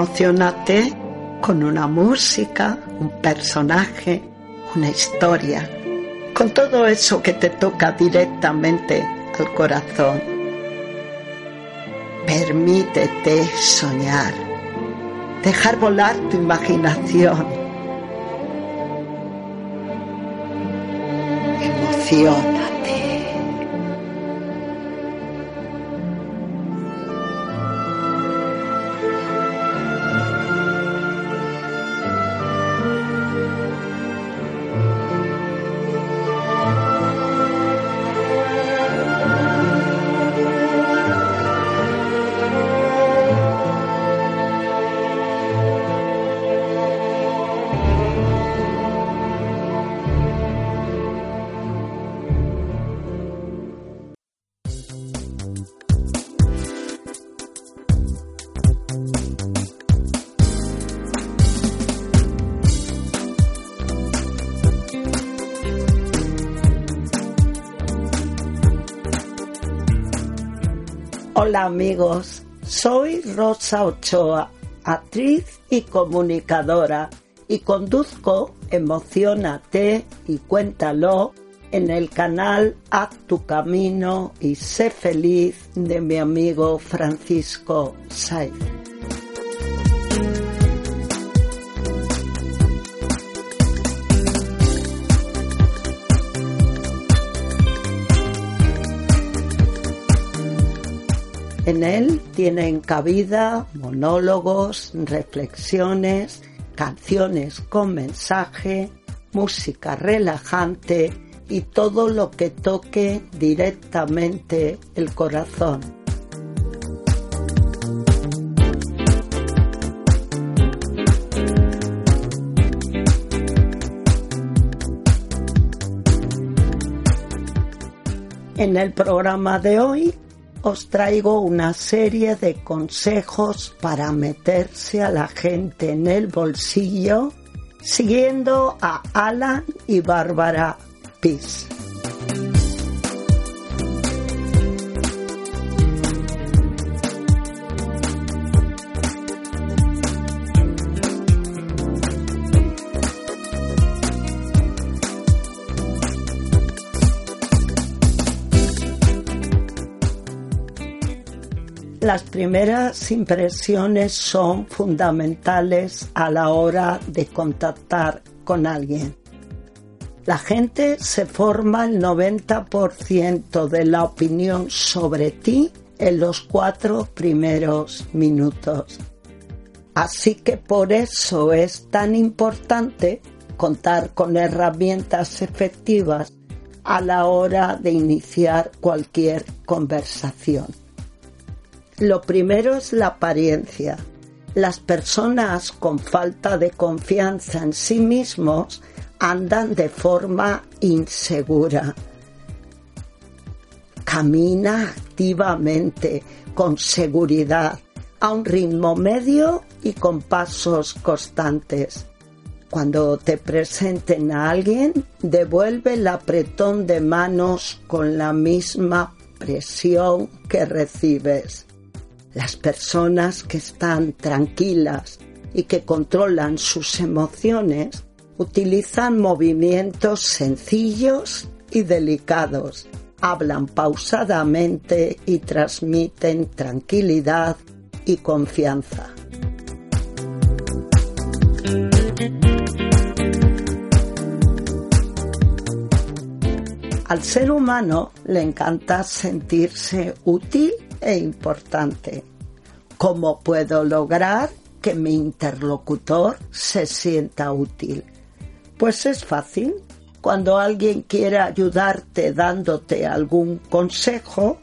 Emocionate con una música, un personaje, una historia, con todo eso que te toca directamente al corazón. Permítete soñar, dejar volar tu imaginación. Emociona. Hola amigos, soy Rosa Ochoa, actriz y comunicadora y conduzco Emocionate y Cuéntalo en el canal Haz tu camino y sé feliz de mi amigo Francisco Saiz. En él tienen cabida monólogos, reflexiones, canciones con mensaje, música relajante y todo lo que toque directamente el corazón. En el programa de hoy os traigo una serie de consejos para meterse a la gente en el bolsillo siguiendo a Alan y Bárbara Peace. Las primeras impresiones son fundamentales a la hora de contactar con alguien. La gente se forma el 90% de la opinión sobre ti en los cuatro primeros minutos. Así que por eso es tan importante contar con herramientas efectivas a la hora de iniciar cualquier conversación. Lo primero es la apariencia. Las personas con falta de confianza en sí mismos andan de forma insegura. Camina activamente, con seguridad, a un ritmo medio y con pasos constantes. Cuando te presenten a alguien, devuelve el apretón de manos con la misma presión que recibes. Las personas que están tranquilas y que controlan sus emociones utilizan movimientos sencillos y delicados, hablan pausadamente y transmiten tranquilidad y confianza. Al ser humano le encanta sentirse útil e importante. ¿Cómo puedo lograr que mi interlocutor se sienta útil? Pues es fácil. Cuando alguien quiere ayudarte dándote algún consejo,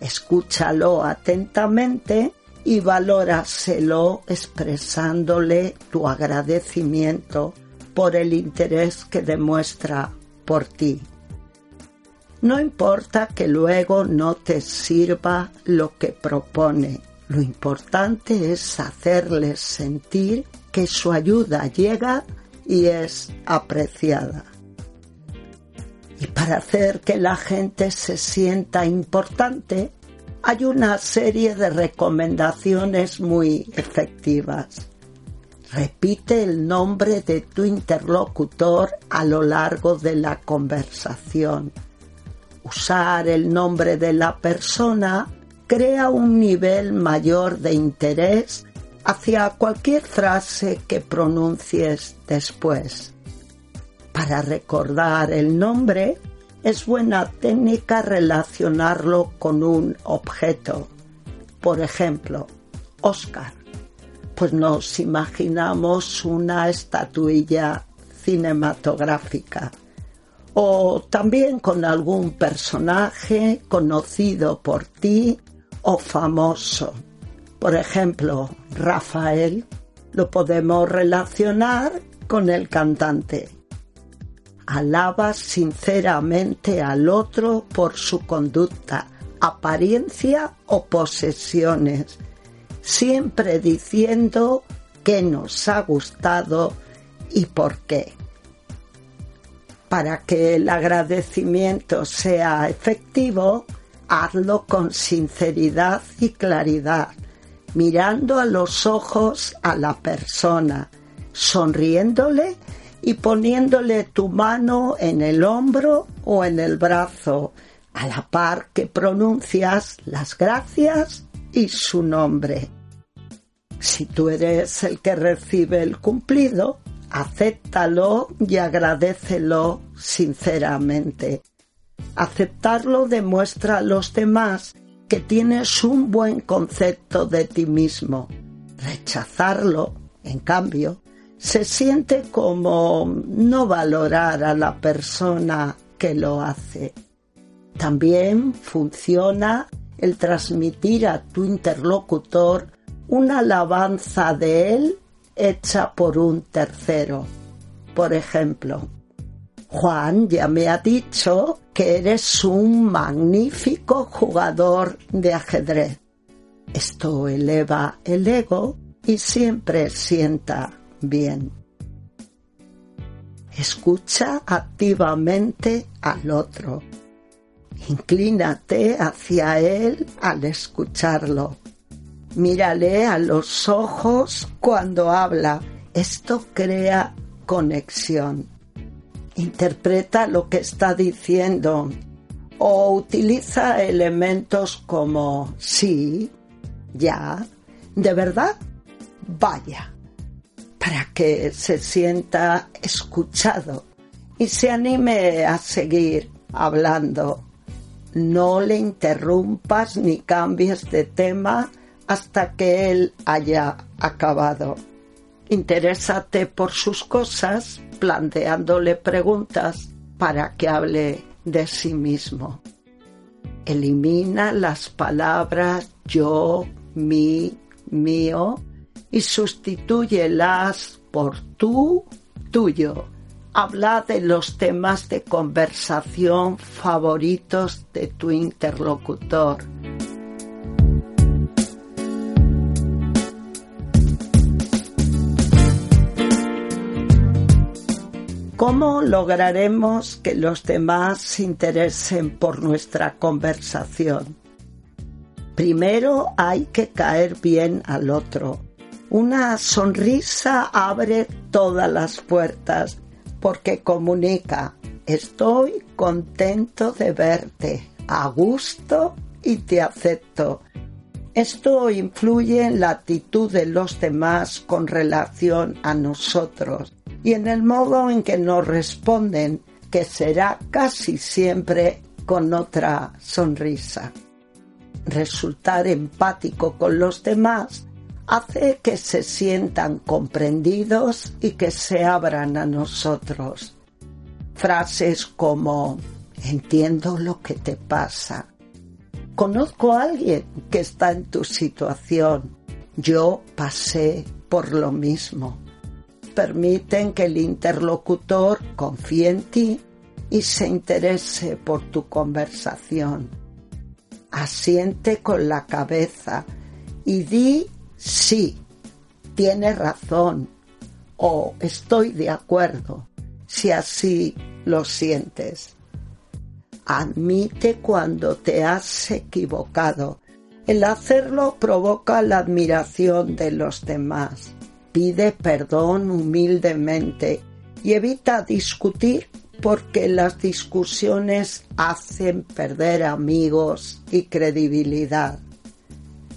escúchalo atentamente y valóraselo expresándole tu agradecimiento por el interés que demuestra por ti. No importa que luego no te sirva lo que propone. Lo importante es hacerles sentir que su ayuda llega y es apreciada. Y para hacer que la gente se sienta importante, hay una serie de recomendaciones muy efectivas. Repite el nombre de tu interlocutor a lo largo de la conversación. Usar el nombre de la persona crea un nivel mayor de interés hacia cualquier frase que pronuncies después. Para recordar el nombre, es buena técnica relacionarlo con un objeto. Por ejemplo, Oscar. Pues nos imaginamos una estatuilla cinematográfica. O también con algún personaje conocido por ti o famoso. Por ejemplo, Rafael lo podemos relacionar con el cantante alaba sinceramente al otro por su conducta, apariencia o posesiones, siempre diciendo que nos ha gustado y por qué. Para que el agradecimiento sea efectivo, hazlo con sinceridad y claridad, mirando a los ojos a la persona, sonriéndole y poniéndole tu mano en el hombro o en el brazo, a la par que pronuncias las gracias y su nombre. Si tú eres el que recibe el cumplido, acéptalo y agradecelo sinceramente. Aceptarlo demuestra a los demás que tienes un buen concepto de ti mismo. Rechazarlo, en cambio, se siente como no valorar a la persona que lo hace. También funciona el transmitir a tu interlocutor una alabanza de él hecha por un tercero. Por ejemplo, Juan ya me ha dicho que eres un magnífico jugador de ajedrez. Esto eleva el ego y siempre sienta bien. Escucha activamente al otro. Inclínate hacia él al escucharlo. Mírale a los ojos cuando habla. Esto crea conexión. Interpreta lo que está diciendo o utiliza elementos como sí, ya, de verdad, vaya para que se sienta escuchado y se anime a seguir hablando. No le interrumpas ni cambies de tema hasta que él haya acabado. Interésate por sus cosas, planteándole preguntas para que hable de sí mismo. Elimina las palabras yo, mi, mío y sustitúyelas por tú, tuyo. Habla de los temas de conversación favoritos de tu interlocutor. ¿Cómo lograremos que los demás se interesen por nuestra conversación? Primero hay que caer bien al otro una sonrisa abre todas las puertas porque comunica, estoy contento de verte, a gusto y te acepto. Esto influye en la actitud de los demás con relación a nosotros y en el modo en que nos responden, que será casi siempre con otra sonrisa. Resultar empático con los demás hace que se sientan comprendidos y que se abran a nosotros. Frases como entiendo lo que te pasa. Conozco a alguien que está en tu situación. Yo pasé por lo mismo. Permiten que el interlocutor confíe en ti y se interese por tu conversación. Asiente con la cabeza y di sí, tienes razón o estoy de acuerdo, si así lo sientes. Admite cuando te has equivocado. El hacerlo provoca la admiración de los demás. Pide perdón humildemente y evita discutir porque las discusiones hacen perder amigos y credibilidad.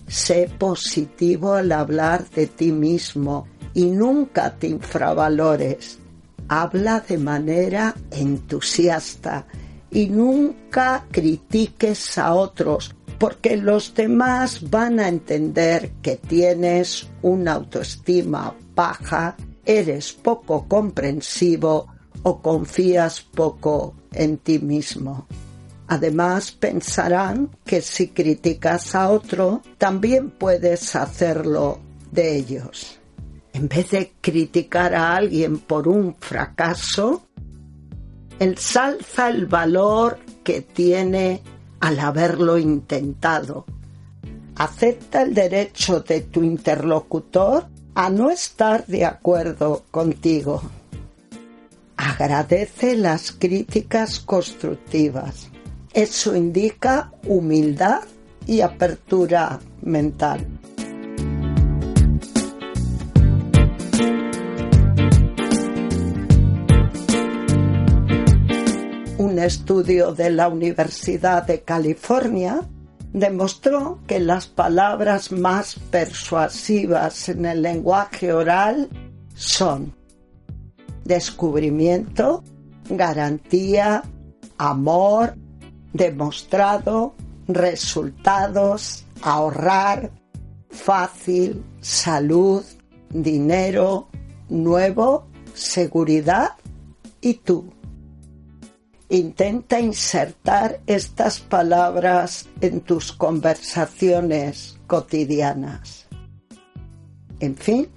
Sé positivo al hablar de ti mismo y nunca te infravalores. Habla de manera entusiasta y nunca critiques a otros porque los demás van a entender que tienes una autoestima baja, eres poco comprensivo o confías poco en ti mismo. Además pensarán que si criticas a otro, también puedes hacerlo de ellos. En vez de criticar a alguien por un fracaso, ensalza el valor que tiene al haberlo intentado. Acepta el derecho de tu interlocutor a no estar de acuerdo contigo. Agradece las críticas constructivas. Eso indica humildad y apertura mental. Un estudio de la Universidad de California demostró que las palabras más persuasivas en el lenguaje oral son descubrimiento, garantía, amor, demostrado, resultados, ahorrar, fácil, salud, dinero, nuevo, seguridad y tú. Intenta insertar estas palabras en tus conversaciones cotidianas. En fin,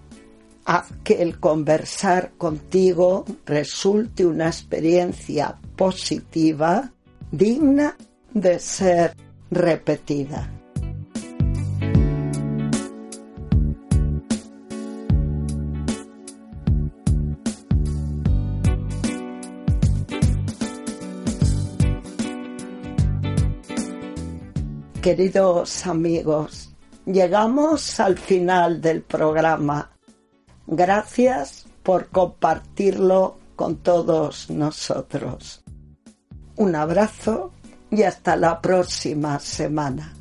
haz que el conversar contigo resulte una experiencia positiva, digna de ser repetida. Queridos amigos, llegamos al final del programa Gracias por compartirlo con todos nosotros. Un abrazo y hasta la próxima semana.